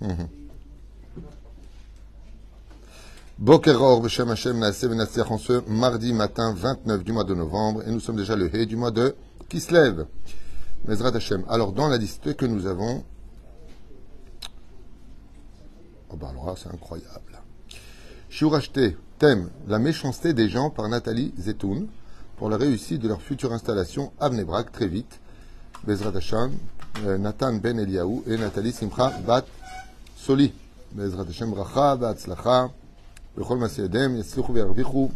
Mhm. Bokeror, Beshem Hashem, Venatziach, en ce mardi matin 29 du mois de novembre, et nous sommes déjà le Hé du mois de Kislev. Mezrat Hashem. Alors, dans la liste que nous avons, oh ben alors c'est incroyable. Shiur acheté, thème, la méchanceté des gens par Nathalie Zetoun, pour la réussite de leur future installation à Bnebrak, très vite. Bezrat Hashem, euh, Nathan Ben Eliaou et Nathalie Simcha Bat Soli. Bezrat Hashem, Bracha, Batzlacha. בכל מעשה ידיהם יצליחו וירוויחו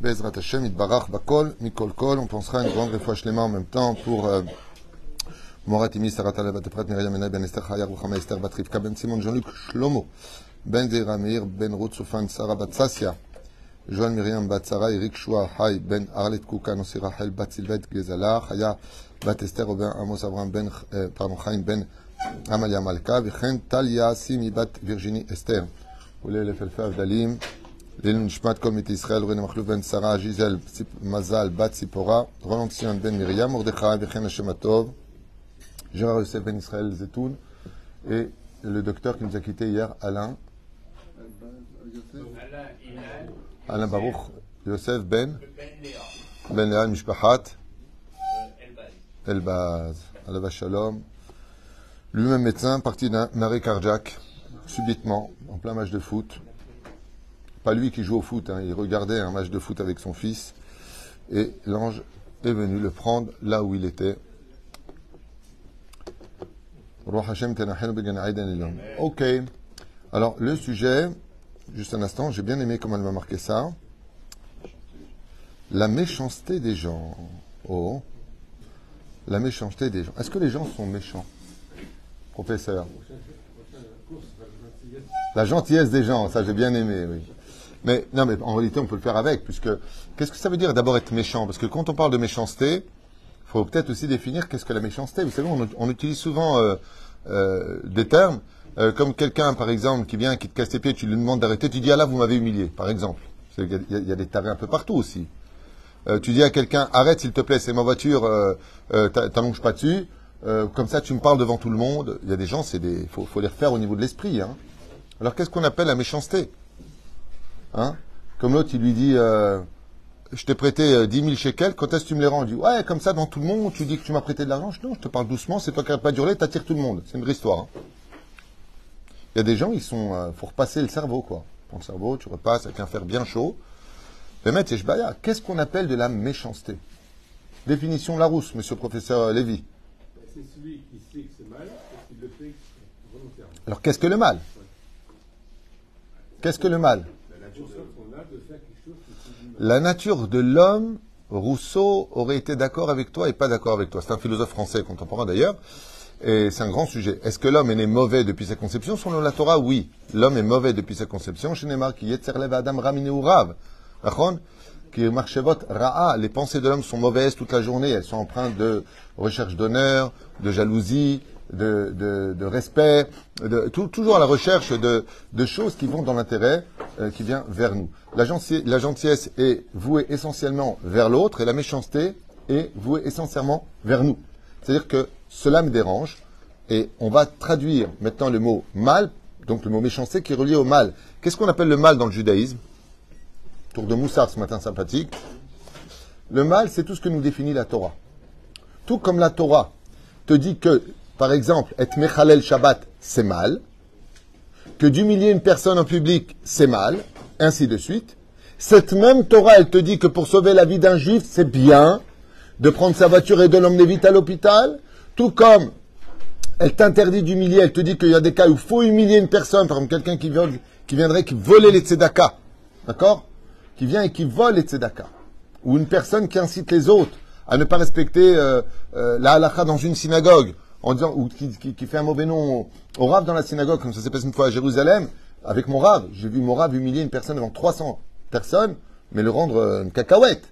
בעזרת השם יתברך בכל, מכל כל. On pensera une grande רפואה שלמה en même temps pour euh, מורת אמי שרת הלב בת אפרת מרים עיני בן אסתר חיה רוחמה אסתר בת רבקה בן סימון ז'אן לוק שלמה בן זעירה מאיר בן רות סופן שרה בת ססיה ז'ואל מרים בת שרה אריק שועה חי בן ארלת קוקה נוסי רחל בת סילבט גזלה חיה בת אסתר ובן עמוס אברהם בן Amalia Malka, Vichen Talia Simi Bat Virginie Esther. Oulé le Felfev Dalim, Lilun Shmat Komit Israël, René Machlouf Ben Sarah, Gisèle Mazal Bat Sipora, Roland Sion Ben Miriam, Mordechai Vichen Hashematov, Gérard Youssef Ben Israël Zetoun, et le docteur qui nous a quitté hier, Alain. Alain Baruch, Youssef Ben. Ben Léa, Mishpahat. Euh, Elbaz. Alava Shalom lui-même médecin, parti d'un arrêt cardiaque, subitement, en plein match de foot. Pas lui qui joue au foot, hein, il regardait un match de foot avec son fils, et l'ange est venu le prendre là où il était. Ok. Alors, le sujet, juste un instant, j'ai bien aimé comment elle m'a marqué ça. La méchanceté des gens. Oh. La méchanceté des gens. Est-ce que les gens sont méchants? Professeur. La gentillesse des gens, ça j'ai bien aimé, oui. Mais non, mais en réalité, on peut le faire avec, puisque qu'est-ce que ça veut dire d'abord être méchant? Parce que quand on parle de méchanceté, il faut peut-être aussi définir qu'est-ce que la méchanceté. Vous savez, on, utilise souvent euh, euh, des termes euh, comme quelqu'un, par exemple, qui vient, qui te casse les pieds, tu lui demandes d'arrêter, tu dis ah là, vous m'avez humilié, par exemple. Il y, a- des tarés un peu partout aussi. Tu dis à quelqu'un arrête s'il te plaît, c'est ma voiture, t'a- t'allonges pas dessus. Euh, comme ça, tu me parles devant tout le monde. Il y a des gens, c'est des, faut, les refaire au niveau de l'esprit. Hein. Alors qu'est-ce qu'on appelle la méchanceté hein? Comme l'autre, il lui dit euh, Je t'ai prêté euh, 10 000 shekels, quand est-ce que tu me les rends? Il dit Ouais, comme ça, devant tout le monde, tu dis que tu m'as prêté de l'argent. Non, je te parle doucement, c'est toi qui n'arrêtes pas d'hurler, t'attires tout le monde. C'est une vraie histoire. hein. Il y a des gens, ils sont. euh, faut repasser le cerveau, quoi. Ton cerveau, tu repasses avec un fer bien chaud. Mais maître qu'est-ce qu'on appelle de la méchanceté? Définition Larousse, monsieur le professeur Lévy. C'est celui qui sait que c'est mal et qui le fait volontairement. Alors qu'est-ce que le mal? Qu'est-ce que le mal? La nature de l'homme, Rousseau aurait été d'accord avec toi et pas d'accord avec toi. C'est un philosophe français contemporain d'ailleurs. Et c'est un grand sujet. Est-ce que l'homme est né mauvais depuis sa conception? Selon la Torah, oui. L'homme est mauvais depuis sa conception. Chez Neymar, qui Adam Ramine Rav. Qui marchevot Ra'a. Les pensées de l'homme sont mauvaises toute la journée. Elles sont empreintes de recherche d'honneur, de jalousie, de, de, respect, toujours à la recherche de, choses qui vont dans l'intérêt euh, qui vient vers nous. La, gentil- la gentillesse est vouée essentiellement vers l'autre et la méchanceté est vouée essentiellement vers nous. C'est-à-dire que cela me dérange et on va traduire maintenant le mot mal, donc le mot méchanceté qui est relié au mal. Qu'est-ce qu'on appelle le mal dans le judaïsme? Tour de Moussard ce matin sympathique. Le mal, c'est tout ce que nous définit la Torah. Tout comme la Torah te dit que, par exemple, être Mechalel Shabbat, c'est mal, que d'humilier une personne en public, c'est mal, ainsi de suite. Cette même Torah, elle te dit que pour sauver la vie d'un juif, c'est bien de prendre sa voiture et de l'emmener vite à l'hôpital, tout comme elle t'interdit d'humilier, elle te dit qu'il y a des cas où il faut humilier une personne, par exemple quelqu'un qui, viendrait qui volait les tzedaka, d'accord? Qui vient et qui vole les tzedaka, ou une personne qui incite les autres à ne pas respecter euh, euh, la halakha dans une synagogue, en disant, ou qui, fait un mauvais nom au, rave dans la synagogue, comme ça s'est passé une fois à Jérusalem, avec mon rave, j'ai vu mon rave humilier une personne devant 300 personnes, mais le rendre euh, une cacahuète.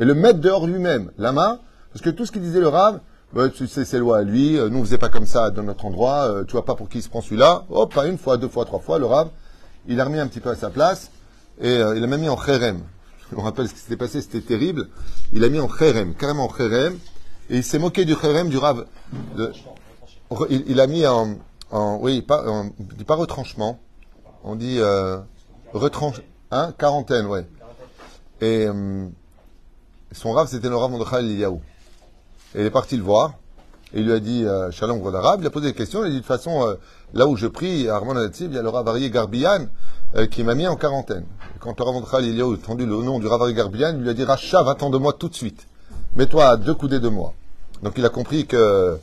Et le mettre dehors lui-même. Lama, parce que tout ce qu'il disait le rave, bah, tu sais, c'est loi à lui, nous on faisait pas comme ça dans notre endroit, tu vois pas pour qui il se prend celui-là, hop, pas une fois, deux fois, trois fois, le rave, il a remis un petit peu à sa place, et euh, il a même mis en kherem. Me rappelle ce qui s'était passé, c'était terrible. Il a mis en kherem, carrément en kherem, et il s'est moqué du kherem du rave. de- il, il a mis en, oui, pas, on dit pas retranchement, on dit euh, retranche, hein, quarantaine, ouais. Et euh, son rave, c'était le rave Mordechai Eliyahu. Et il est parti le voir, et il lui a dit, euh, Shalom, gros arabe, il a posé des questions, il a dit, de toute façon, euh, là où je prie, Armand Natsib, il y a le rave Arié euh, qui m'a mis en quarantaine. Et quand Mordechai Eliyahu a entendu le nom du Arié Garbian, il lui a dit, Racha, va-t'en de moi tout de suite. Mets-toi à deux coudées de moi. Donc il a compris que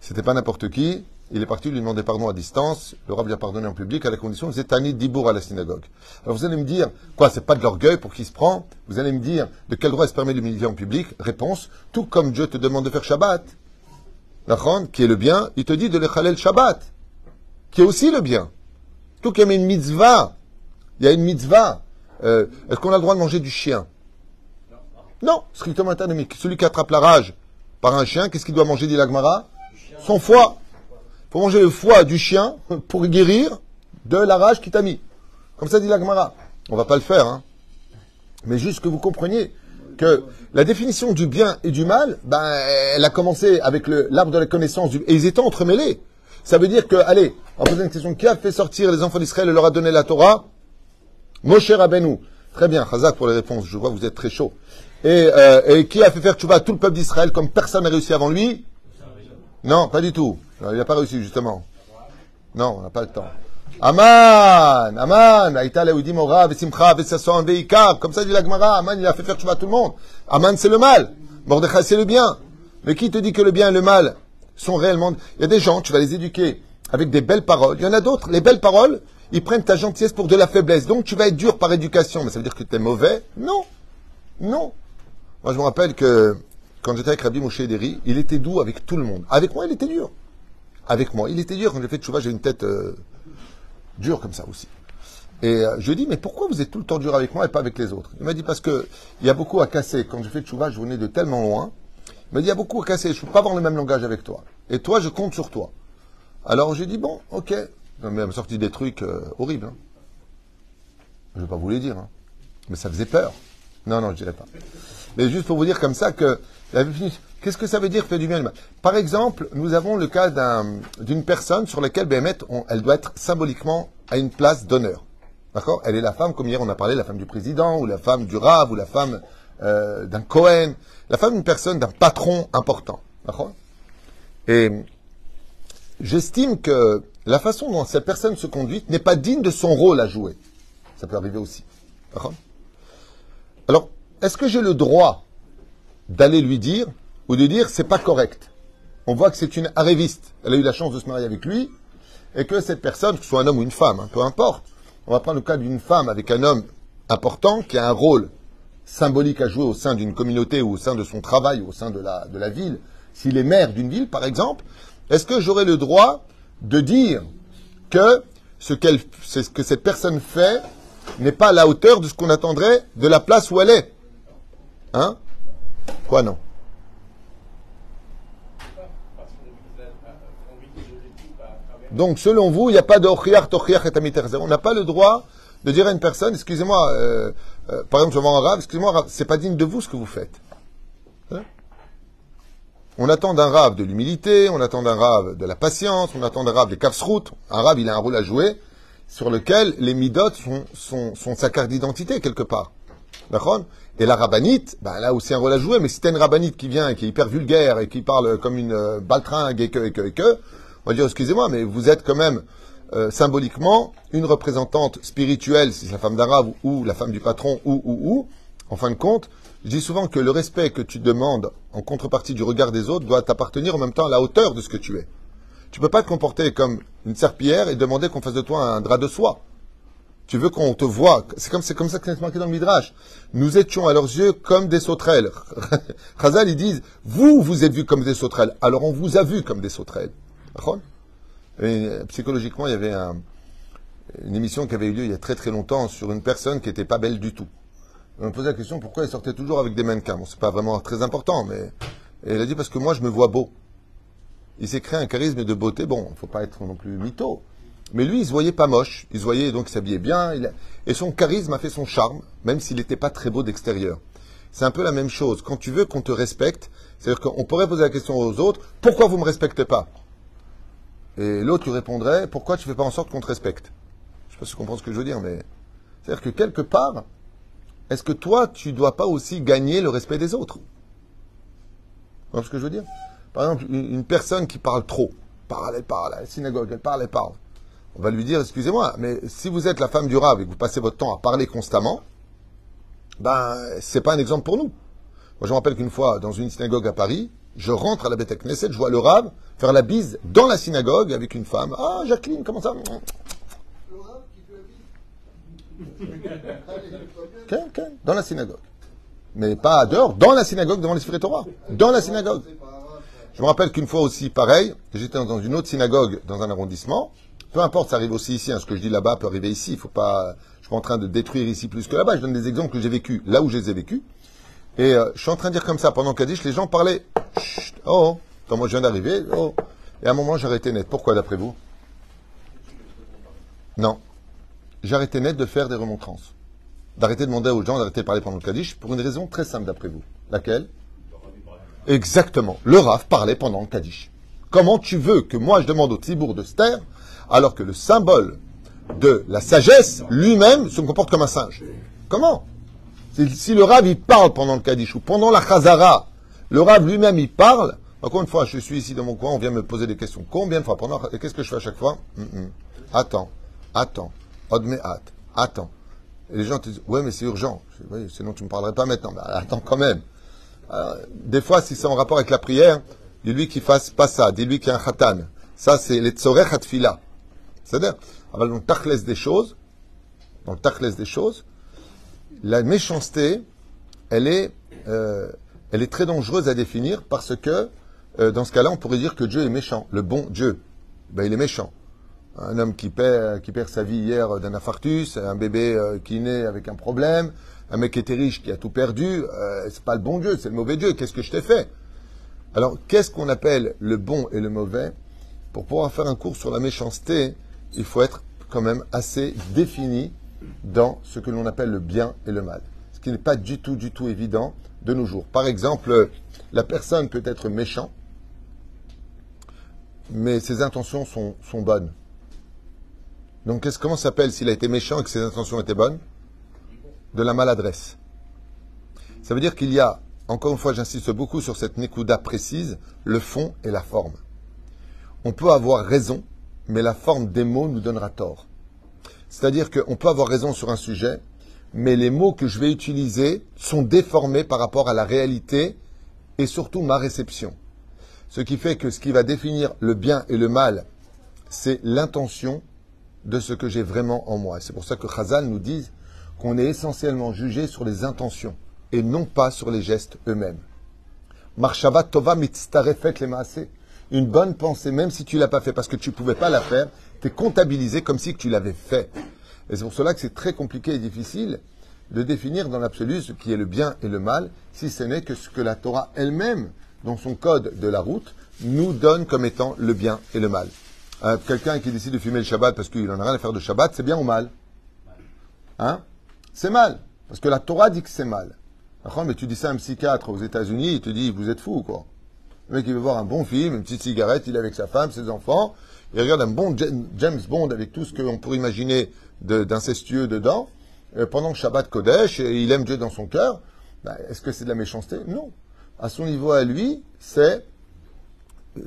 c'était pas n'importe qui. Il est parti lui demander pardon à distance. Le rab lui a pardonné en public à la condition que Tani Dibour à la synagogue. Alors vous allez me dire, quoi, c'est pas de l'orgueil pour qui se prend? Vous allez me dire, de quel droit il se permet d'humilier en public? Réponse, tout comme Dieu te demande de faire Shabbat. Nachon, qui est le bien, il te dit de le Shabbat, qui est aussi le bien. Tout comme il une mitzvah, il y a une mitzvah. Euh, Est-ce qu'on a le droit de manger du chien Non, strictement antinomique. Celui qui attrape la rage par un chien, qu'est-ce qu'il doit manger, dit l'Agmara Son foie. Il faut manger le foie du chien pour guérir de la rage qui t'a mis. Comme ça dit l'Agmara. On va pas le faire, hein. Mais juste que vous compreniez que la définition du bien et du mal, ben, elle a commencé avec l'arbre de la connaissance du, et ils étaient entremêlés. Ça veut dire que, allez, on va poser une question. Qui a fait sortir les enfants d'Israël et leur a donné la Torah? Moshe Rabbeinu. Très bien, Chazak pour les réponses. Je vois vous êtes très chaud. Et, euh, qui a fait faire tchouva à tout le peuple d'Israël comme personne n'a réussi avant lui? Non, pas du tout. Il n'a pas réussi, justement. Non, on n'a pas le temps. Aman, Aman, Aïta Leoudim Ora, Vesimcha, Vesasson, Veikar, comme ça dit la Gemara, Aman, il a fait faire tchouva à tout le monde. Aman, c'est le mal. Mordechai, c'est le bien. Mais qui te dit que le bien et le mal sont réellement... Il y a des gens, tu vas les éduquer avec des belles paroles. Il y en a d'autres, les belles paroles, ils prennent ta gentillesse pour de la faiblesse. Donc tu vas être dur par éducation. Mais ça veut dire que tu es mauvais? Non. Non. Moi, je me rappelle que quand j'étais avec Rabbi Moshe Ederi, il était doux avec tout le monde. Avec moi, il était dur. Avec moi, il était dur. Quand j'ai fait Tchouva, j'ai une tête euh, dure comme ça aussi. Et euh, je lui ai dit, mais pourquoi vous êtes tout le temps dur avec moi et pas avec les autres? Il m'a dit, parce que il y a beaucoup à casser. Quand j'ai fait Tchouva, je venais de tellement loin. Il m'a dit, il y a beaucoup à casser. Je ne peux pas avoir le même langage avec toi. Et toi, je compte sur toi. Alors j'ai dit, bon, ok. Non, mais elle m'a sorti des trucs euh, horribles. hein. Je ne vais pas vous les dire. hein. Mais ça faisait peur. Non, non, je dirais pas. Mais juste pour vous dire comme ça que qu'est-ce que ça veut dire faire du bien et du mal? Par exemple, nous avons le cas d'un- d'une personne sur laquelle Béhémet, elle doit être symboliquement à une place d'honneur. D'accord? Elle est la femme, comme hier on a parlé, la femme du président, ou la femme du rave, ou la femme euh, d'un Cohen, la femme d'une personne, d'un patron important. D'accord? Et j'estime que la façon dont cette personne se conduit n'est pas digne de son rôle à jouer. Ça peut arriver aussi. Alors, est-ce que j'ai le droit d'aller lui dire ou de dire c'est pas correct? On voit que c'est une arriviste. Elle a eu la chance de se marier avec lui et que cette personne, que ce soit un homme ou une femme, hein, peu importe, on va prendre le cas d'une femme avec un homme important qui a un rôle symbolique à jouer au sein d'une communauté ou au sein de son travail ou au sein de la, ville, s'il est maire d'une ville par exemple, est-ce que j'aurai le droit de dire que ce, que cette personne fait n'est pas à la hauteur de ce qu'on attendrait de la place où elle est Hein? Quoi non? Donc, selon vous, il n'y a pas de et. On n'a pas le droit de dire à une personne, excusez-moi, euh, euh, par exemple, je vais en arabe, excusez-moi, c'est pas digne de vous ce que vous faites. On attend d'un rave de l'humilité, on attend d'un rave de la patience, on attend d'un rave des kafsrout. Un rave, il a un rôle à jouer sur lequel les midot sont, sont, sont sa carte d'identité quelque part. D'accord? Et la rabbinite, ben, elle a aussi un rôle à jouer, mais si t'as une rabbinite qui vient qui est hyper vulgaire et qui parle comme une euh, baltringue et que, et que, et que, on va dire, excusez-moi, mais vous êtes quand même euh, symboliquement une représentante spirituelle, si c'est la femme d'arabe ou la femme du patron ou, ou, ou. En fin de compte, je dis souvent que le respect que tu demandes en contrepartie du regard des autres doit t'appartenir en même temps à la hauteur de ce que tu es. Tu peux pas te comporter comme une serpillière et demander qu'on fasse de toi un drap de soie. Tu veux qu'on te voit. C'est comme, c'est comme ça que c'est marqué dans le Midrash. Nous étions à leurs yeux comme des sauterelles. Chazal, ils disent, vous, vous êtes vus comme des sauterelles. Alors on vous a vus comme des sauterelles. Euh, psychologiquement, il y avait un- une émission qui avait eu lieu il y a très très longtemps sur une personne qui n'était pas belle du tout. On me posait la question pourquoi elle sortait toujours avec des mannequins? Bon, c'est pas vraiment très important, mais et elle a dit parce que moi je me vois beau. Il s'est créé un charisme de beauté. Bon, faut pas être non plus mytho. Mais lui, il se voyait pas moche. Il se voyait donc il s'habillait bien. il Et son charisme a fait son charme, même s'il n'était pas très beau d'extérieur. C'est un peu la même chose. Quand tu veux qu'on te respecte, c'est-à-dire qu'on pourrait poser la question aux autres pourquoi vous me respectez pas? Et l'autre lui répondrait Pourquoi tu fais pas en sorte qu'on te respecte? Je sais pas si tu comprends ce que je veux dire, mais. C'est-à-dire que quelque part, est-ce que toi, tu dois pas aussi gagner le respect des autres Tu vois ce que je veux dire? Par exemple, une personne qui parle trop, parle, elle parle, à la synagogue, elle parle, elle parle. On va lui dire, excusez-moi, mais si vous êtes la femme du rave et que vous passez votre temps à parler constamment, ben, c'est pas un exemple pour nous. Moi, je me rappelle qu'une fois, dans une synagogue à Paris, je rentre à la Beth Knesset, je vois le rave faire la bise dans la synagogue avec une femme. Ah, Jacqueline, comment ça? Dans la synagogue. Mais pas dehors, dans la synagogue, devant les Torah. Dans la synagogue. Je me rappelle qu'une fois aussi, pareil, j'étais dans une autre synagogue dans un arrondissement. Peu importe, ça arrive aussi ici. hein, ce que je dis là-bas peut arriver ici. Il faut pas. Je suis pas en train de détruire ici plus que là-bas. Je donne des exemples que j'ai vécu là où je les ai vécus. Et euh, je suis en train de dire comme ça pendant Kaddish, les gens parlaient. Chut, oh, quand moi je viens d'arriver. Oh. Et à un moment, j'ai arrêté net. Pourquoi, d'après vous? Non. Arrêté net de faire des remontrances. D'arrêter de demander aux gens d'arrêter de parler pendant le Kaddish pour une raison très simple, d'après vous. Laquelle? Exactement. Le Rav parlait pendant le Kaddish. Comment tu veux que moi je demande au Tibour de se taire alors que le symbole de la sagesse lui-même se comporte comme un singe? Comment? Si, le Rav il parle pendant le Kaddish ou pendant la Chazara, le Rav lui-même il parle. Encore une fois, je suis ici dans mon coin, on vient me poser des questions. Combien de fois? Pendant Qu'est-ce que je fais à chaque fois? Hum, hum. Attends, attends, odme hâte, attends. Et les gens te disent ouais mais c'est urgent. Oui, sinon tu me parlerais pas maintenant. Bah, attends quand même. Alors, des fois, si c'est en rapport avec la prière, dis-lui qu'il fasse pas ça, dis-lui qu'il y a un khatan. Ça, c'est les tzorech hatfila. C'est-à-dire, ah ben, dans le tachles des choses, dans le des choses, la méchanceté, elle est, euh, elle est très dangereuse à définir parce que, euh, dans ce cas-là, on pourrait dire que Dieu est méchant, le bon Dieu. Ben, il est méchant. Un homme qui perd, sa vie hier d'un infarctus, un bébé euh, qui naît avec un problème, un mec qui était riche, qui a tout perdu, euh, c'est pas le bon Dieu, c'est le mauvais Dieu. Qu'est-ce que je t'ai fait? Alors, qu'est-ce qu'on appelle le bon et le mauvais? Pour pouvoir faire un cours sur la méchanceté, il faut être quand même assez défini dans ce que l'on appelle le bien et le mal. Ce qui n'est pas du tout, du tout évident de nos jours. Par exemple, la personne peut être méchant, mais ses intentions sont bonnes. Donc, qu'est-ce, comment s'appelle s'il a été méchant et que ses intentions étaient bonnes? De la maladresse. Ça veut dire qu'il y a, encore une fois, j'insiste beaucoup sur cette nekuda précise, le fond et la forme. On peut avoir raison, mais la forme des mots nous donnera tort. C'est-à-dire qu'on peut avoir raison sur un sujet, mais les mots que je vais utiliser sont déformés par rapport à la réalité et surtout ma réception. Ce qui fait que ce qui va définir le bien et le mal, c'est l'intention de ce que j'ai vraiment en moi. C'est pour ça que Chazal nous dit qu'on est essentiellement jugé sur les intentions et non pas sur les gestes eux-mêmes. Marshava tova mitztarefet le. Une bonne pensée, même si tu l'as pas fait parce que tu pouvais pas la faire, t'es comptabilisé comme si tu l'avais fait. Et c'est pour cela que c'est très compliqué et difficile de définir dans l'absolu ce qui est le bien et le mal, si ce n'est que ce que la Torah elle-même, dans son code de la route, nous donne comme étant le bien et le mal. Euh, Quelqu'un qui décide de fumer le Shabbat parce qu'il en a rien à faire de Shabbat, c'est bien ou mal Hein C'est mal. Parce que la Torah dit que c'est mal. Mais tu dis ça à un psychiatre aux États-Unis, il te dit, vous êtes fou, quoi. Le mec, il veut voir un bon film, une petite cigarette, il est avec sa femme, ses enfants, il regarde un bon James Bond avec tout ce qu'on pourrait imaginer d'incestueux dedans, euh, pendant le Shabbat Kodesh, et il aime Dieu dans son cœur. Ben, Est-ce que c'est de la méchanceté? Non. À son niveau à lui, c'est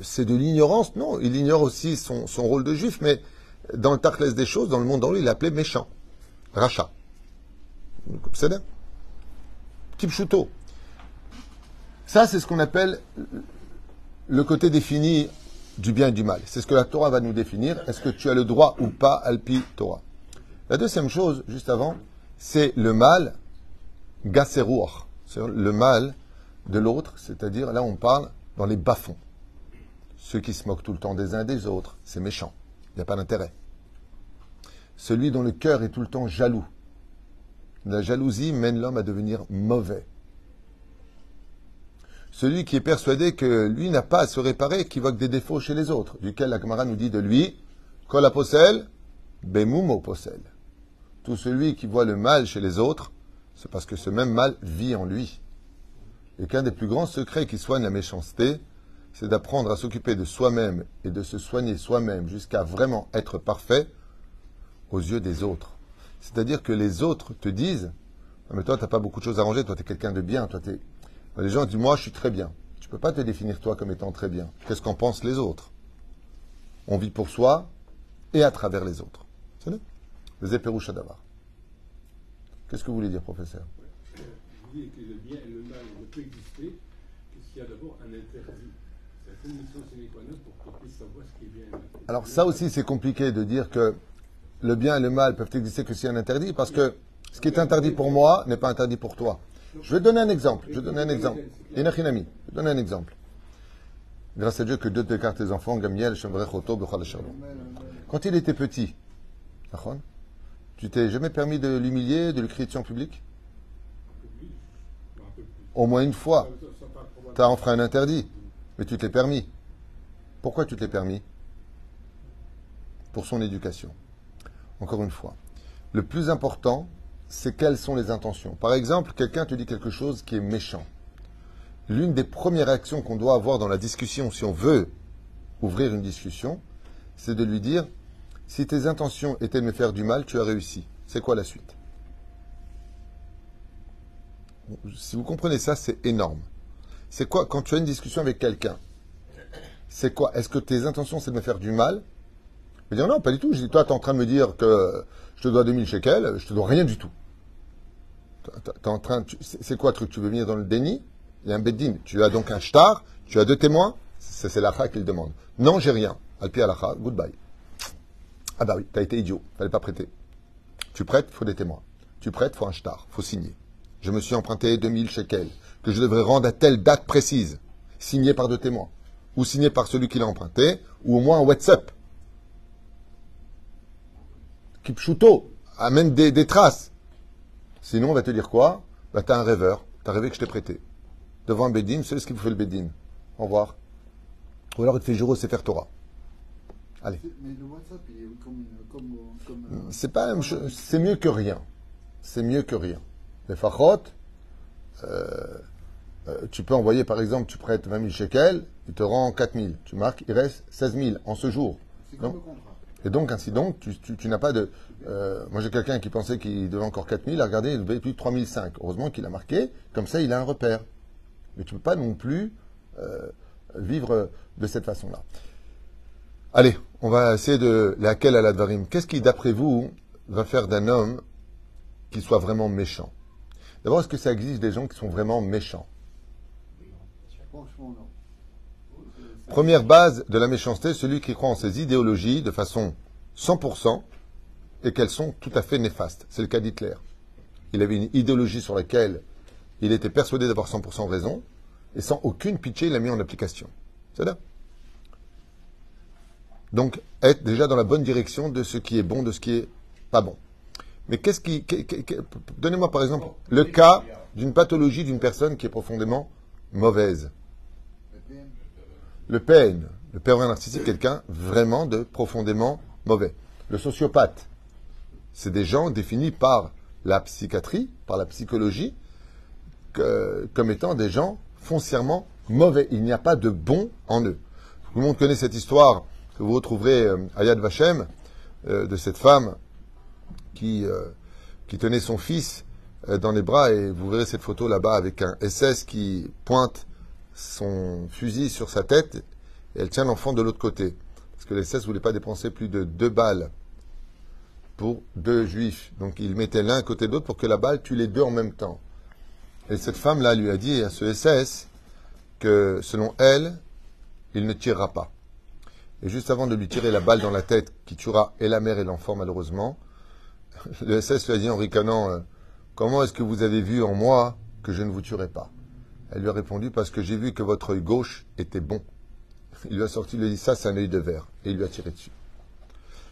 c'est de l'ignorance. Non, il ignore aussi son, rôle de juif, mais dans le Tachlès des choses, dans le monde dans lui, il l'appelait méchant. Racha. C'est bien. Kipchuto. Ça, c'est ce qu'on appelle le côté défini du bien et du mal. C'est ce que la Torah va nous définir. Est-ce que tu as le droit ou pas, Alpi Torah? La deuxième chose, juste avant, c'est le mal, Gasseruach. C'est le mal de l'autre, c'est-à-dire, là, on parle dans les bas-fonds. Ceux qui se moquent tout le temps des uns des autres, c'est méchant. Il n'y a pas d'intérêt. Celui dont le cœur est tout le temps jaloux. La jalousie mène l'homme à devenir mauvais. Celui qui est persuadé que lui n'a pas à se réparer, qui voit que des défauts chez les autres, duquel la Gemara nous dit de lui, Kol aposel, bemumo posel. Tout celui qui voit le mal chez les autres, c'est parce que ce même mal vit en lui. Et qu'un des plus grands secrets qui soigne la méchanceté, c'est d'apprendre à s'occuper de soi-même et de se soigner soi-même jusqu'à vraiment être parfait aux yeux des autres. C'est-à-dire que les autres te disent Non, mais toi, tu n'as pas beaucoup de choses à ranger, toi, tu es quelqu'un de bien. Toi, t'es... Les gens disent Moi, je suis très bien. Tu ne peux pas te définir toi comme étant très bien. Qu'est-ce qu'en pensent les autres? On vit pour soi et à travers les autres. C'est vrai Les éperouches. Qu'est-ce que vous voulez dire, professeur? Vous que le bien et le mal ne peut exister que s'il y a d'abord un interdit. Alors ça aussi, c'est compliqué de dire que le bien et le mal peuvent exister que a un interdit, parce que ce qui est interdit pour moi n'est pas interdit pour toi. Je vais donner un exemple. Je vais donner un exemple. Je vais donner un exemple. Grâce à Dieu que Dieu te garde tes enfants, Gamiel. Quand il était petit, tu t'es jamais permis de l'humilier, de lui crier dessus en public? Au moins une fois. Tu as enfreint un interdit, mais tu te l'es permis. Pourquoi tu te l'es permis? Pour son éducation. Encore une fois, le plus important, c'est quelles sont les intentions. Par exemple, quelqu'un te dit quelque chose qui est méchant. L'une des premières actions qu'on doit avoir dans la discussion, si on veut ouvrir une discussion, c'est de lui dire, si tes intentions étaient de me faire du mal, tu as réussi. C'est quoi la suite? Si vous comprenez ça, c'est énorme. C'est quoi quand tu as une discussion avec quelqu'un C'est quoi Est-ce que tes intentions c'est de me faire du mal? Je dire non, pas du tout. Je dis toi, tu es en train de me dire que je te dois 2000 shekels, je te dois rien du tout. T'es- en train, c'est quoi le truc Tu veux venir dans le déni? Il y a un beddin. Tu as donc un shtar, tu as deux témoins. C'est c'est l'akha qui le demande. Non, j'ai rien. Alpi alakha, goodbye. Ah bah oui, t'as été idiot, fallait pas prêter. Tu prêtes, faut des témoins. Tu prêtes, faut un shtar, faut signer. Je me suis emprunté 2000 shekels, que je devrais rendre à telle date précise, signé par deux témoins, ou signé par celui qui l'a emprunté, ou au moins un WhatsApp. Kipchuto, amène des, des traces. Sinon, on va te dire quoi? Bah, t'as un rêveur, t'as rêvé que je t'ai prêté. Devant un bédine, c'est ce qu'il vous fait le bédine. Au revoir. Ou alors il te fait jurer au Sefer Torah. Allez. C'est- Mais le WhatsApp, il est comme. une- comme, comme euh, C'est pas. C'est mieux que rien. C'est mieux que rien. Les fachot, euh, euh, tu peux envoyer par exemple, tu prêtes 20 000 shekels, il te rend 4 000. Tu marques, il reste 16 000 en ce jour. Et donc, ainsi donc, tu, tu- tu n'as pas de. euh, moi, j'ai quelqu'un qui pensait qu'il devait encore 4 000, il a regardé, il devait plus de 3 500. Heureusement qu'il a marqué, comme ça, il a un repère. Mais tu ne peux pas non plus euh, vivre de cette façon-là. Allez, on va essayer de laquelle à l'advarim. Qu'est-ce qui, d'après vous, va faire d'un homme qui soit vraiment méchant? D'abord, est-ce que ça existe des gens qui sont vraiment méchants? Première base de la méchanceté, celui qui croit en ses idéologies de façon 100% et qu'elles sont tout à fait néfastes. C'est le cas d'Hitler. Il avait une idéologie sur laquelle il était persuadé d'avoir 100% raison et sans aucune pitié, il l'a mis en application. C'est là. Donc, être déjà dans la bonne direction de ce qui est bon, de ce qui est pas bon. Mais qu'est-ce qui. Donnez-moi par exemple le cas d'une pathologie d'une personne qui est profondément mauvaise. Le PN, le pervers narcissique, quelqu'un vraiment de profondément mauvais. Le sociopathe, c'est des gens définis par la psychiatrie, par la psychologie, comme étant des gens foncièrement mauvais. Il n'y a pas de bon en eux. Tout le monde connaît cette histoire que vous retrouverez euh, à Yad Vashem, euh, de cette femme qui, euh, qui tenait son fils euh, dans les bras, et vous verrez cette photo là-bas avec un SS qui pointe son fusil sur sa tête et elle tient l'enfant de l'autre côté. Parce que les SS ne voulaient pas dépenser plus de deux balles pour deux juifs. Donc ils mettaient l'un à côté de l'autre pour que la balle tue les deux en même temps. Et cette femme-là lui a dit à ce SS que selon elle, il ne tirera pas. Et juste avant de lui tirer la balle dans la tête qui tuera et la mère et l'enfant malheureusement, le SS lui a dit en ricanant euh, Comment est-ce que vous avez vu en moi que je ne vous tuerai pas? Elle lui a répondu parce que j'ai vu que votre œil gauche était bon. Il lui a sorti, il lui a dit ça, c'est un œil de verre. Et il lui a tiré dessus.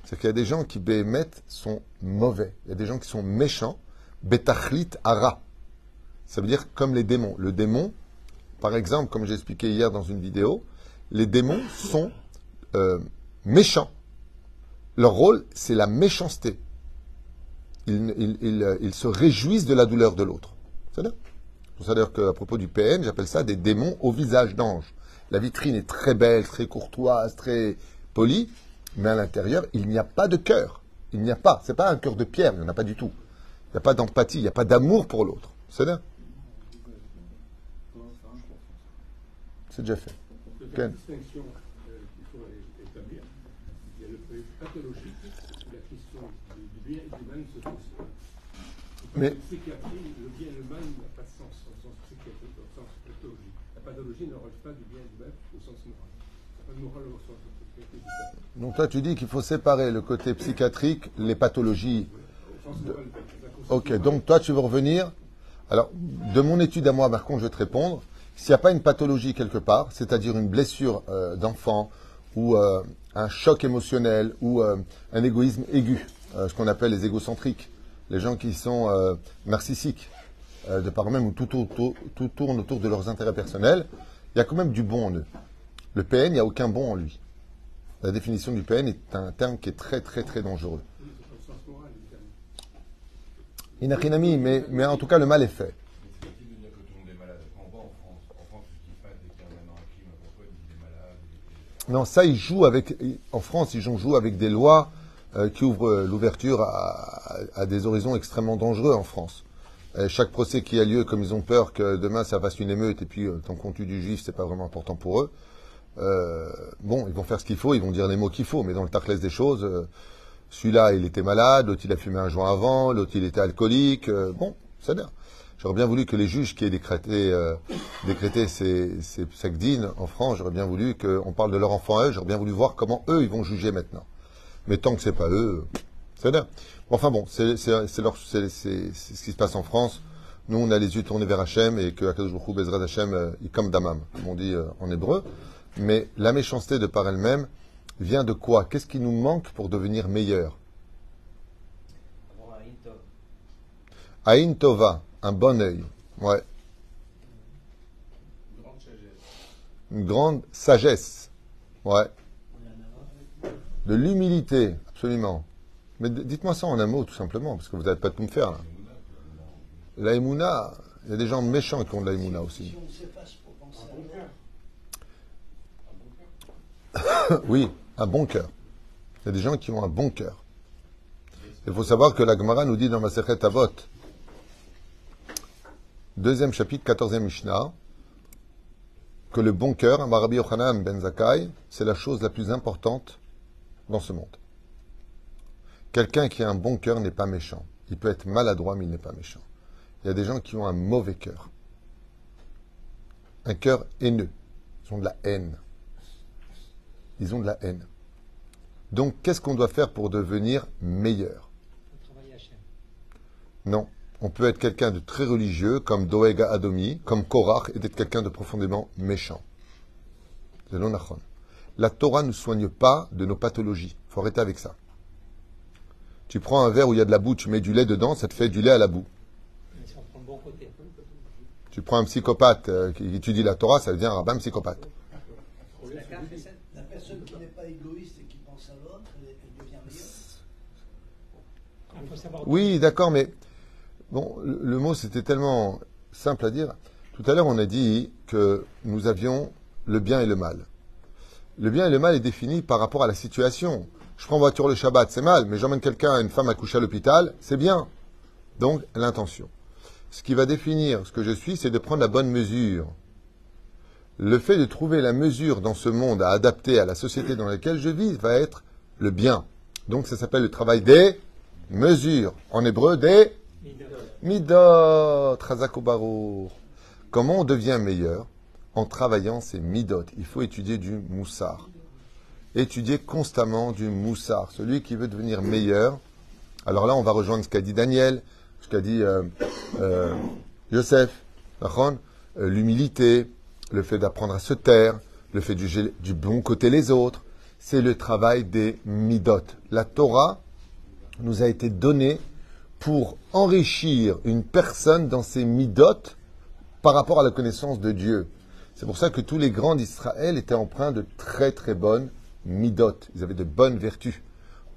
C'est qu'il y a des gens qui, béhémeth, sont mauvais. Il y a des gens qui sont méchants. Betachlit ara. Ça veut dire comme les démons. Le démon, par exemple, comme j'ai expliqué hier dans une vidéo, les démons sont euh, méchants. Leur rôle, c'est la méchanceté. Ils, ils- ils, euh, ils se réjouissent de la douleur de l'autre. C'est-à-dire qu'à propos du PN, j'appelle ça des démons au visage d'ange. La vitrine est très belle, très courtoise, très polie, mais à l'intérieur, il n'y a pas de cœur. Il n'y a pas. C'est pas un cœur de pierre, il n'y en a pas du tout. Il n'y a pas d'empathie, il n'y a pas d'amour pour l'autre. C'est bien. C'est déjà fait. Euh, qu'il faut é- établir, il y a le pathologique, où la question du, du bien et du mal se pose. Mais- En psychiatrie, le bien et le mal n'a pas de sens au sens psychiatrique, au sens pathologique. La pathologie ne relève pas du bien et du mal au sens moral. Pas de moral au sens psychiatrique. Donc toi, tu dis qu'il faut séparer le côté psychiatrique, les pathologies. Au sens moral, la Ok, donc toi, tu veux revenir. Alors, de mon étude à moi, par contre, je vais te répondre. S'il n'y a pas une pathologie quelque part, c'est-à-dire une blessure euh, d'enfant ou euh, un choc émotionnel ou euh, un égoïsme aigu, euh, ce qu'on appelle les égocentriques, les gens qui sont euh, narcissiques, euh, de par eux-mêmes où tout, tourne autour de leurs intérêts personnels, il y a quand même du bon en eux. Le PN, il n'y a aucun bon en lui. La définition du PN est un terme qui est très très très dangereux. sens moral, évidemment. Inachinami, mais, mais en tout cas, le mal est fait. Il Non, ça, ils jouent avec. En France, ils jouent avec des lois qui ouvrent euh, l'ouverture à, des horizons extrêmement dangereux en France. Euh, chaque procès qui a lieu, comme ils ont peur que demain ça fasse une émeute et puis euh, tant qu'on tue du juif, c'est pas vraiment important pour eux. euh, bon, ils vont faire ce qu'il faut, ils vont dire les mots qu'il faut, mais dans le taclès des choses, euh, celui-là, il était malade, l'autre, il a fumé un joint avant, l'autre, il était alcoolique. euh, bon, c'est bien. J'aurais bien voulu que les juges qui aient décrété, euh, décrété ces, ces en France, j'aurais bien voulu qu'on parle de leur enfant à eux, j'aurais bien voulu voir comment eux, ils vont juger maintenant. Mais tant que c'est pas eux, c'est bien. Enfin bon, c'est ce qui se passe en France. Nous, on a les yeux tournés vers Hachem et que Akadosh Baruch Hachem, euh, comme damam, comme on dit euh, en hébreu. Mais la méchanceté de par elle-même vient de quoi? Qu'est-ce qui nous manque pour devenir meilleur. Aïn Tova, un bon œil. Ouais. Une grande sagesse. Ouais. De l'humilité, absolument. Mais dites-moi ça en un mot, tout simplement, parce que vous n'allez pas tout me faire, là. La Emouna, il y a des gens méchants qui ont de la Emouna aussi. Oui, un bon cœur. Il y a des gens qui ont un bon cœur. Il faut savoir que la Gemara nous dit dans Masechet Avot, deuxième chapitre, quatorzième Mishnah, que le bon cœur, un Rabbi Yochanan ben Zakkai, c'est la chose la plus importante dans ce monde. Quelqu'un qui a un bon cœur n'est pas méchant. Il peut être maladroit, mais il n'est pas méchant. Il y a des gens qui ont un mauvais cœur. Un cœur haineux. Ils ont de la haine. Ils ont de la haine. Donc, qu'est-ce qu'on doit faire pour devenir meilleur? Non. On peut être quelqu'un de très religieux, comme Doega Adomi, comme Korach, et d'être quelqu'un de profondément méchant. C'est. La Torah ne soigne pas de nos pathologies. Il faut arrêter avec ça. Tu prends un verre où il y a de la boue, tu mets du lait dedans, ça te fait du lait à la boue. Tu prends un psychopathe euh, qui étudie la Torah, ça devient un rabbin psychopathe. La personne qui n'est pas égoïste et qui pense à l'autre, elle, devient. Oui, d'accord, mais bon, le mot c'était tellement simple à dire. Tout à l'heure, on a dit que nous avions le bien et le mal. Le bien et le mal est défini par rapport à la situation. Je prends voiture le Shabbat, c'est mal, mais j'emmène quelqu'un, une femme à coucher à l'hôpital, c'est bien. Donc, l'intention. Ce qui va définir ce que je suis, c'est de prendre la bonne mesure. Le fait de trouver la mesure dans ce monde à adapter à la société dans laquelle je vis va être le bien. Donc, ça s'appelle le travail des mesures. En hébreu, des midot. Comment on devient meilleur? En travaillant ses midot. Il faut étudier du moussard. Étudier constamment du moussard. Celui qui veut devenir meilleur. Alors là, on va rejoindre ce qu'a dit Daniel, ce qu'a dit euh, euh, Joseph, euh, l'humilité, le fait d'apprendre à se taire, le fait du, du bon côté les autres. C'est le travail des midot. La Torah nous a été donnée pour enrichir une personne dans ses midot par rapport à la connaissance de Dieu. C'est pour ça que tous les grands d'Israël étaient empreints de très très bonnes midot. Ils avaient de bonnes vertus.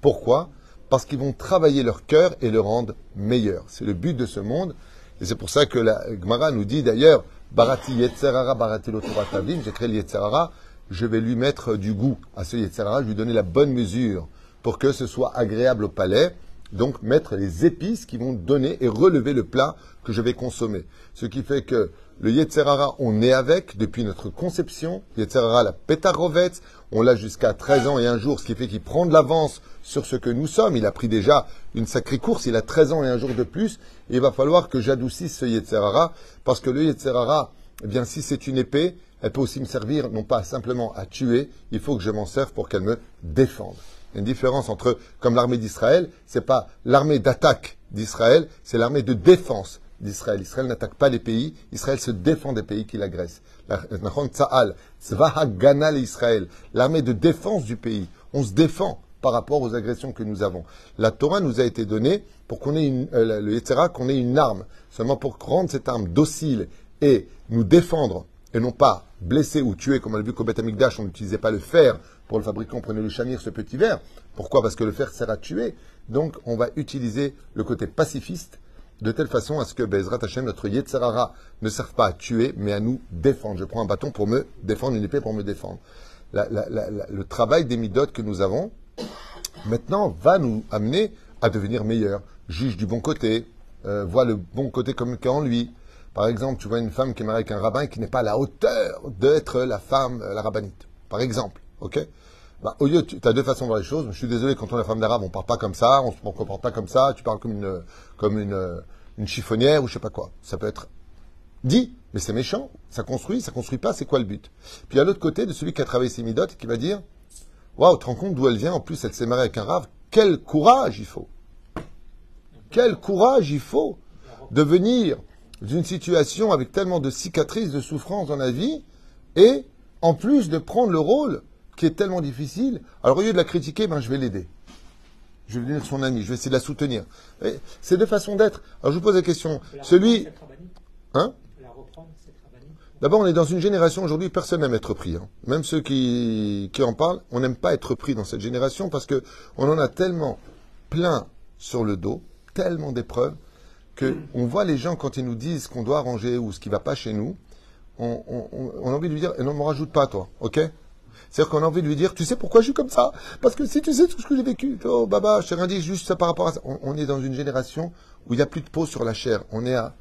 Pourquoi? Parce qu'ils vont travailler leur cœur et le rendre meilleur. C'est le but de ce monde. Et c'est pour ça que la Gemara nous dit d'ailleurs, Barati Yetzerara, Barati Lotora Tavim, j'ai créé le Yetzerara, je vais lui mettre du goût à ce Yetzerara, lui donner la bonne mesure pour que ce soit agréable au palais. Donc mettre les épices qui vont donner et relever le plat que je vais consommer. Ce qui fait que le Yetzerara, on est avec depuis notre conception. Yetzerara, la pétarovetz, on l'a jusqu'à 13 ans et un jour, ce qui fait qu'il prend de l'avance sur ce que nous sommes. Il a pris déjà une sacrée course, il a 13 ans et un jour de plus. Il va falloir que j'adoucisse ce Yetzerara, parce que le Yetzerara, eh bien, si c'est une épée, elle peut aussi me servir non pas simplement à tuer, il faut que je m'en serve pour qu'elle me défende. Il y a une différence entre, comme l'armée d'Israël, c'est pas l'armée d'attaque d'Israël, c'est l'armée de défense d'Israël. Israël n'attaque pas les pays, Israël se défend des pays qui l'agressent. L'armée de défense du pays. On se défend par rapport aux agressions que nous avons. La Torah nous a été donnée pour qu'on ait une, euh, qu'on ait une arme. Seulement pour rendre cette arme docile et nous défendre et non pas blesser ou tuer, comme on l'a vu qu'au Beth on n'utilisait pas le fer pour le fabriquer, on prenait le chanir, ce petit verre. Pourquoi? Parce que le fer sert à tuer. Donc, on va utiliser le côté pacifiste de telle façon à ce que Bezrat Hashem, notre Yetzerara, ne serve pas à tuer, mais à nous défendre. Je prends un bâton pour me défendre, une épée pour me défendre. Le travail des midotes que nous avons, maintenant, va nous amener à devenir meilleurs. Juge du bon côté, euh, voit le bon côté comme a en lui. Par exemple, tu vois une femme qui est mariée avec un rabbin qui n'est pas à la hauteur d'être la femme, euh, la rabbinite. Par exemple, ok? Bah, Au lieu, tu as deux façons de voir les choses. Je suis désolé, quand on est femme d'arabe, on parle pas comme ça, on se comporte pas comme ça, tu parles comme une, chiffonnière ou je sais pas quoi. Ça peut être dit, mais c'est méchant. Ça construit, ça construit pas, c'est quoi le but? Puis à l'autre côté de celui qui a travaillé ses midotes qui va dire Waouh, tu te rends compte d'où elle vient? En plus, elle s'est mariée avec un rave. Quel courage il faut Quel courage il faut de venir d'une situation avec tellement de cicatrices, de souffrances dans la vie, et en plus de prendre le rôle qui est tellement difficile. Alors au lieu de la critiquer, ben, je vais l'aider. Je vais devenir son ami, je vais essayer de la soutenir. C'est deux façons d'être. Alors je vous pose la question. La Celui... Hein? D'abord, on est dans une génération aujourd'hui, personne n'aime être pris. hein. Même ceux qui, qui en parlent, on n'aime pas être pris dans cette génération parce que on en a tellement plein sur le dos, tellement d'épreuves, que on voit les gens quand ils nous disent qu'on doit arranger ou ce qui va pas chez nous, on, a envie de lui dire, et non, me rajoute pas, toi, ok? C'est-à-dire qu'on a envie de lui dire, tu sais pourquoi je suis comme ça? Parce que si tu sais tout ce que j'ai vécu, oh baba, rien dit, juste ça par rapport à ça. On, est dans une génération où il n'y a plus de peau sur la chair. On est à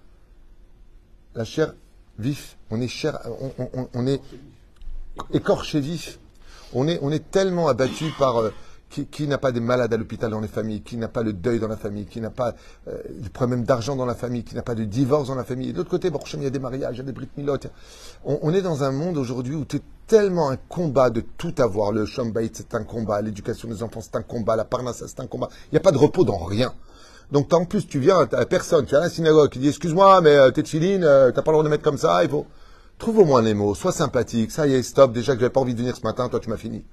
la chair vif. On est chair, on est écorché vif. On est, on est tellement abattu par euh, qui, qui n'a pas des malades à l'hôpital dans les familles, qui n'a pas le deuil dans la famille, qui n'a pas euh, des problèmes d'argent dans la famille, qui n'a pas de divorce dans la famille. De l'autre côté, bon, il y a des mariages, il y a des brit milot. On, est dans un monde aujourd'hui où c'est tellement un combat de tout avoir. Le shambait, c'est un combat. L'éducation des enfants, c'est un combat. La parnassa, c'est un combat. Il n'y a pas de repos dans rien. Donc, en plus, tu viens à personne, tu à la synagogue qui dit Excuse-moi, mais euh, tes tefilines, euh, t'as pas le droit de mettre comme ça, il faut. Trouve au moins les mots, sois sympathique, ça y est, stop, déjà que j'avais pas envie de venir ce matin, toi tu m'as fini.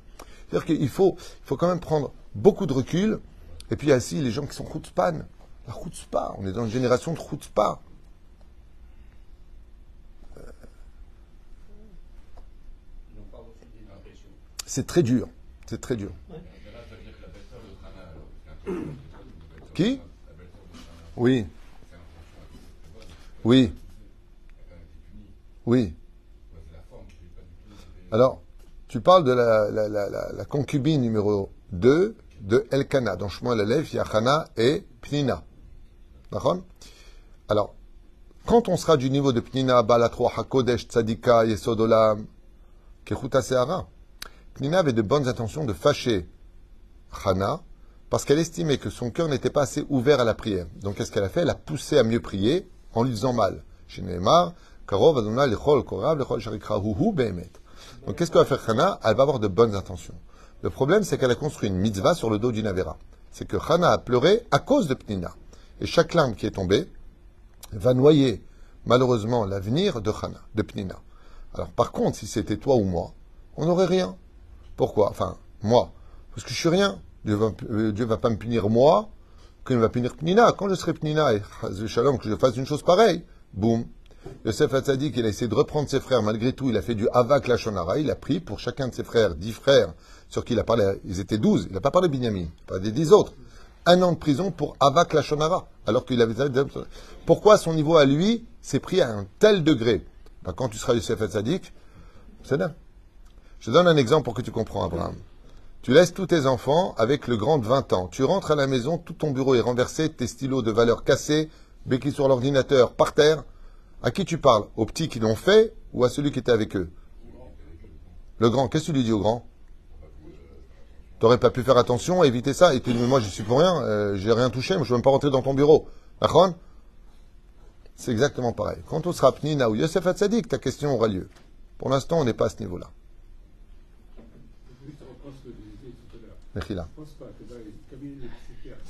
C'est-à-dire qu'il faut, il faut quand même prendre beaucoup de recul, et puis il y a aussi les gens qui sont chutzpan. La chutzpah, on est dans une génération de chutzpah. Euh, Ils n'ont pas reçu d'éducation. C'est très dur, c'est très dur. La belle-sœur Qui? Oui, oui, Elle a quand même été punie. oui. Alors, tu parles de la, concubine numéro 2 de Elkana. Dans Shmuel Aleph, il y a et Pnina. D'accord? Alors, quand on sera du niveau de Pnina, Balatro, Hakodesh, Tzadika, Yesodolam, Kechuta Seara, Pnina avait de bonnes intentions de fâcher Hana parce qu'elle estimait que son cœur n'était pas assez ouvert à la prière. Donc, qu'est-ce qu'elle a fait? Elle a poussé à mieux prier en lui faisant mal. Chez Neymar, Behemet. Donc, qu'est-ce que va faire Hana? Elle va avoir de bonnes intentions. Le problème, c'est qu'elle a construit une mitzvah sur le dos d'une Avera. C'est que Hana a pleuré à cause de Pnina. Et chaque larme qui est tombée va noyer, malheureusement, l'avenir de Hana, de Pnina. Alors, par contre, si c'était toi ou moi, on n'aurait rien. Pourquoi? Enfin, moi. Parce que je suis rien. Dieu va, euh, va pas me punir moi, qu'il va punir Pnina. Quand je serai Pnina et Shalom, que je fasse une chose pareille, boum. Yosef Hatzadik, il a essayé de reprendre ses frères. Malgré tout, il a fait du Havak Lachonara. Il a pris pour chacun de ses frères, dix frères, sur qui il a parlé, ils étaient douze. Il n'a pas parlé de Binyamin, pas des dix autres. Un an de prison pour Havak Lachonara. Alors qu'il avait. Pourquoi son niveau à lui s'est pris à un tel degré? Bah, quand tu seras Yosef Hatzadik, c'est bien. Je te donne un exemple pour que tu comprends, Abraham. Tu laisses tous tes enfants avec le grand de 20 ans. Tu rentres à la maison, tout ton bureau est renversé, tes stylos de valeur cassés, béquilles sur l'ordinateur, par terre. À qui tu parles? Aux petits qui l'ont fait ou à celui qui était avec eux? Le grand, qu'est-ce que tu lui dis au grand? T'aurais pas pu faire attention, éviter ça, et tu dis, mais moi je suis pour rien, euh, j'ai rien touché, moi je veux même pas rentrer dans ton bureau. C'est exactement pareil. Quand on sera Pnina ou Yosef Hatzadik, ta question aura lieu. Pour l'instant, on n'est pas à ce niveau-là. Je ne pense pas que dans les cabinets de psychiatres,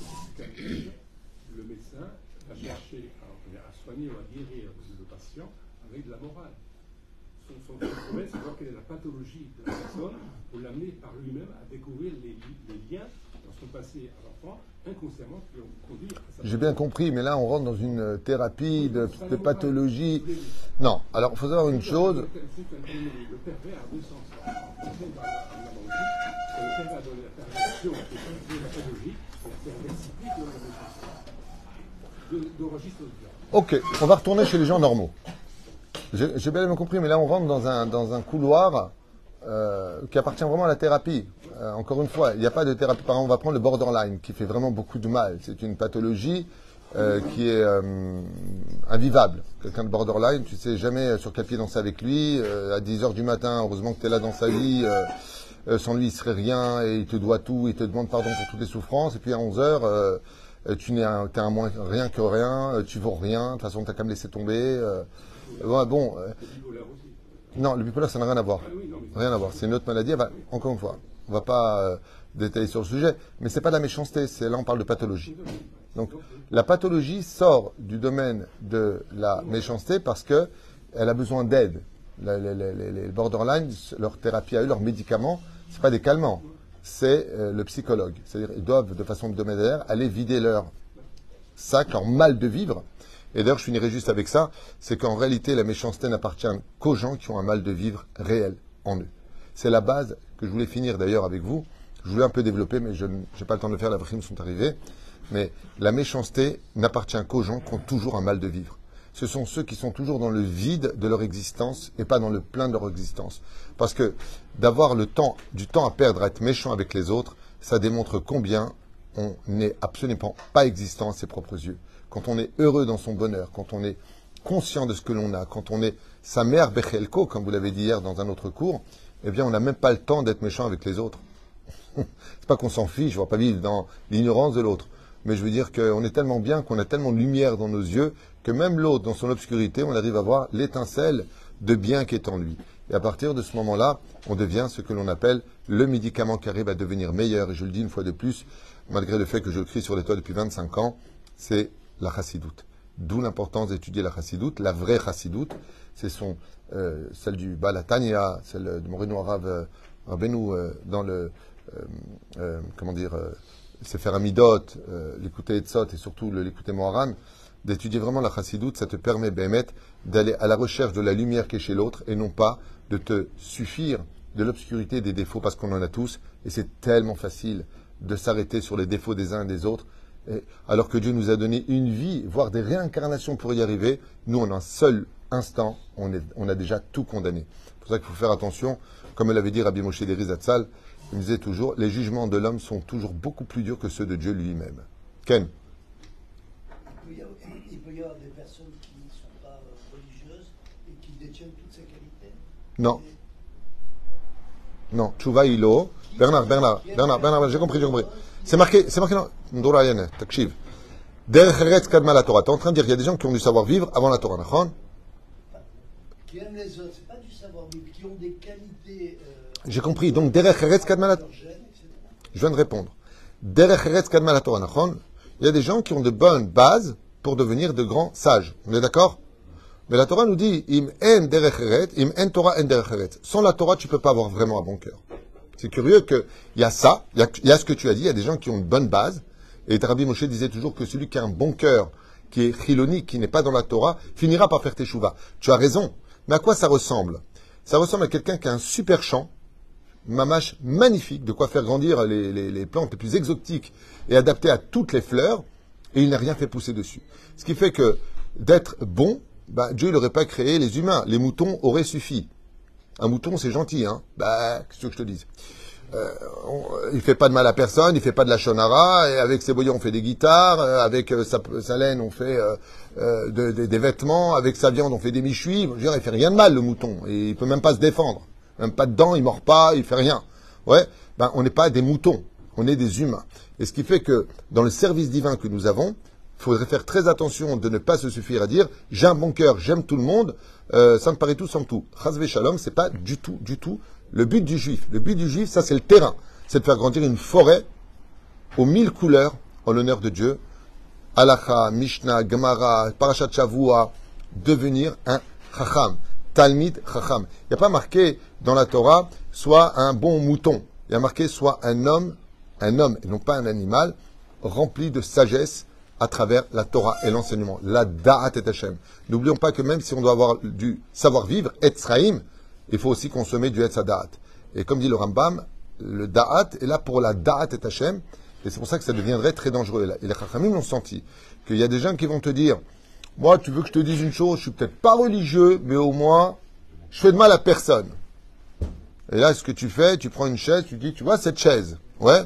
le médecin va chercher à, soigner ou à guérir le patient avec de la morale. Son, son, problème, c'est de voir quelle est la pathologie de la personne pour l'amener par lui-même à découvrir les, li- les liens dans son passé à l'enfant, inconsciemment, qui ont conduit à sa J'ai bien compris, mais là on rentre dans une euh, thérapie de, de pathologie. Non, alors il faut savoir une chose. Le pervers a deux sens. Le pervers a la pathologie, la perversité la. De. Ok, on va retourner chez les gens normaux. J'ai bien compris, mais là on rentre dans un, dans un couloir euh, qui appartient vraiment à la thérapie. Euh, encore une fois, il n'y a pas de thérapie. Par exemple, on va prendre le borderline, qui fait vraiment beaucoup de mal. C'est une pathologie euh, qui est invivable. Quelqu'un de borderline, tu sais jamais sur quel pied danser avec lui. À 10 heures du matin, heureusement que tu es là dans sa vie. sans lui, il serait rien et il te doit tout. Il te demande pardon pour toutes les souffrances. Et puis à 11 heures, tu n'es un, un rien que rien. euh, tu vaux rien. De toute façon, t'as qu'à me laisser tomber. euh, bon, euh, non, le bipolaire, ça n'a rien à voir. Rien à voir. C'est une autre maladie. Encore une fois, on va pas euh, détailler sur le sujet, mais c'est pas de la méchanceté. C'est là on parle de pathologie. Donc, la pathologie sort du domaine de la méchanceté parce que elle a besoin d'aide. Les, les borderline, leur thérapie à eux, leurs médicaments, c'est pas des calmants, c'est euh, le psychologue. C'est-à-dire, ils doivent de façon hebdomadaire aller vider leur sac, leur mal de vivre. Et d'ailleurs, je finirai juste avec ça, c'est qu'en réalité, la méchanceté n'appartient qu'aux gens qui ont un mal de vivre réel en eux. C'est la base que je voulais finir d'ailleurs avec vous. Je voulais un peu développer, mais je n'ai pas le temps de le faire, la prime sont arrivés. Mais la méchanceté n'appartient qu'aux gens qui ont toujours un mal de vivre. Ce sont ceux qui sont toujours dans le vide de leur existence et pas dans le plein de leur existence. Parce que d'avoir du temps à perdre à être méchant avec les autres, ça démontre combien on n'est absolument pas existant à ses propres yeux. Quand on est heureux dans son bonheur, quand on est conscient de ce que l'on a, quand on est sa mère Bechelko, comme vous l'avez dit hier dans un autre cours, eh bien, on n'a même pas le temps d'être méchant avec les autres. C'est pas qu'on s'en fiche, on va pas vivre dans l'ignorance de l'autre. Mais je veux dire qu'on est tellement bien, qu'on a tellement de lumière dans nos yeux, que même l'autre, dans son obscurité, on arrive à voir l'étincelle de bien qui est en lui. Et à partir de ce moment-là, on devient ce que l'on appelle le médicament qui arrive à devenir meilleur. Et je le dis une fois de plus, malgré le fait que je crie sur les toits depuis 25 ans, c'est la chassidoute. D'où l'importance d'étudier la chassidoute, la vraie chassidoute. C'est son, euh, celle du Balatania, celle de Moreno Arav euh, euh, dans le, euh, comment dire, Sefer Amidot, euh, l'écouter Etzot et surtout l'écouter Moharan, d'étudier vraiment la chassidoute, ça te permet, Béhémet, d'aller à la recherche de la lumière qui est chez l'autre et non pas de te suffire de l'obscurité des défauts parce qu'on en a tous et c'est tellement facile de s'arrêter sur les défauts des uns et des autres. Alors que Dieu nous a donné une vie, voire des réincarnations pour y arriver, nous, en un seul instant, on, a déjà tout condamné. C'est pour ça qu'il faut faire attention. Comme l'avait dit Rabbi Moshe Deri Zatzal, il disait toujours, les jugements de l'homme sont toujours beaucoup plus durs que ceux de Dieu lui-même. Ken Il peut y avoir, il peut y avoir des personnes qui ne sont pas euh, religieuses et qui détiennent toutes ces qualités. Non. Non, Tchouva Ilo. Bernard, Bernard, Bernard, Bernard, j'ai compris, j'ai compris. C'est marqué, c'est marqué dans Ndora Yane, Takshiv. Derech Kadma la Torah. T'es en train de dire, il y a des gens qui ont du savoir-vivre avant la Torah, Qui aiment les autres, c'est pas du savoir-vivre, qui ont des qualités. euh, J'ai compris. Donc, Derech Eretz. Je viens de répondre. Derech Eretz Kadma la Torah, Nachon Il y a des gens qui ont de bonnes bases pour devenir de grands sages. On est d'accord? Mais la Torah nous dit, Im en Derech Eretz, Im en Torah en Derech Eretz. Sans la Torah, tu peux pas avoir vraiment un bon cœur. C'est curieux qu'il y a ça, il y a, ce que tu as dit, il y a des gens qui ont une bonne base. Et Rabbi Moshe disait toujours que celui qui a un bon cœur, qui est chiloni, qui n'est pas dans la Torah, finira par faire teshuva. Tu as raison. Mais à quoi ça ressemble? Ça ressemble à quelqu'un qui a un super champ, mamache magnifique, de quoi faire grandir les, plantes les plus exotiques et adaptées à toutes les fleurs, et il n'a rien fait pousser dessus. Ce qui fait que d'être bon bah, Dieu n'aurait pas créé les humains. Les moutons auraient suffi. Un mouton, c'est gentil, hein. Bah, qu'est-ce que je te dis euh, on- Il fait pas de mal à personne, il fait pas de la shonara, et avec ses boyaux, on fait des guitares, euh, avec euh, sa, laine, on fait euh, de- de- des vêtements, avec sa viande, on fait des michuis. Je veux il fait rien de mal, le mouton. Et il peut même pas se défendre. Même pas de dents, il mord pas, il fait rien. Ouais, ben, on n'est pas des moutons, on est des humains. Et ce qui fait que, dans le service divin que nous avons, il faudrait faire très attention de ne pas se suffire à dire j'ai un bon cœur, j'aime tout le monde, euh, ça me paraît tout sans tout. Chazvé shalom, c'est pas du tout, du tout le but du juif. Le but du juif, ça c'est le terrain, c'est de faire grandir une forêt aux mille couleurs en l'honneur de Dieu. Halacha, Mishnah, Gemara, Parashat Shavua, devenir un chacham, Talmid chacham. Il n'y a pas marqué dans la Torah soit un bon mouton. Il y a marqué soit un homme, un homme et non pas un animal, rempli de sagesse à travers la Torah et l'enseignement. La da'at et Hashem. N'oublions pas que même si on doit avoir du savoir-vivre, etzraïm, il faut aussi consommer du etzadat. Et comme dit le Rambam, le da'at est là pour la da'at et Hashem, et c'est pour ça que ça deviendrait très dangereux. Et les chachamim l'ont senti. Qu'il y a des gens qui vont te dire, moi, tu veux que je te dise une chose, je suis peut-être pas religieux, mais au moins, je fais de mal à personne. Et là, ce que tu fais, tu prends une chaise, tu dis, tu vois cette chaise, ouais,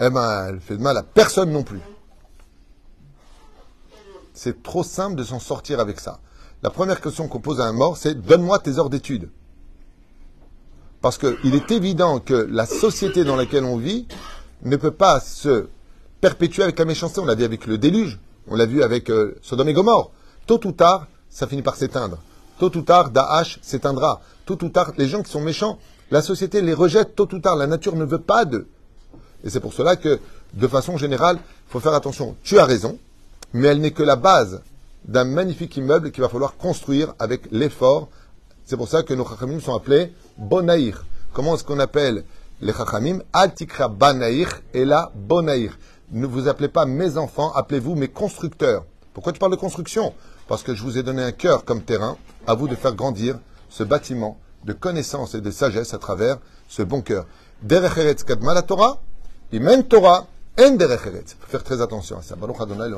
eh ben, elle fait de mal à personne non plus. C'est trop simple de s'en sortir avec ça. La première question qu'on pose à un mort, c'est donne-moi tes heures d'études. Parce qu'il est évident que la société dans laquelle on vit ne peut pas se perpétuer avec la méchanceté. On l'a vu avec le déluge, on l'a vu avec euh, Sodome et Gomorre. Tôt ou tard, ça finit par s'éteindre. Tôt ou tard, Daesh s'éteindra. Tôt ou tard, les gens qui sont méchants, la société les rejette. Tôt ou tard, la nature ne veut pas d'eux. Et c'est pour cela que, de façon générale, il faut faire attention. Tu as raison, mais elle n'est que la base d'un magnifique immeuble qu'il va falloir construire avec l'effort. C'est pour ça que nos chachamim sont appelés bonaïr. Comment est-ce qu'on appelle les chachamim? Altikra banaïr et la bonaïr. Ne vous appelez pas mes enfants, appelez-vous mes constructeurs. Pourquoi tu parles de construction? Parce que je vous ai donné un cœur comme terrain, à vous de faire grandir ce bâtiment de connaissance et de sagesse à travers ce bon cœur. Derech kadma la Torah, imen Torah, en derech. Faut faire très attention à ça. Baruch Adonai.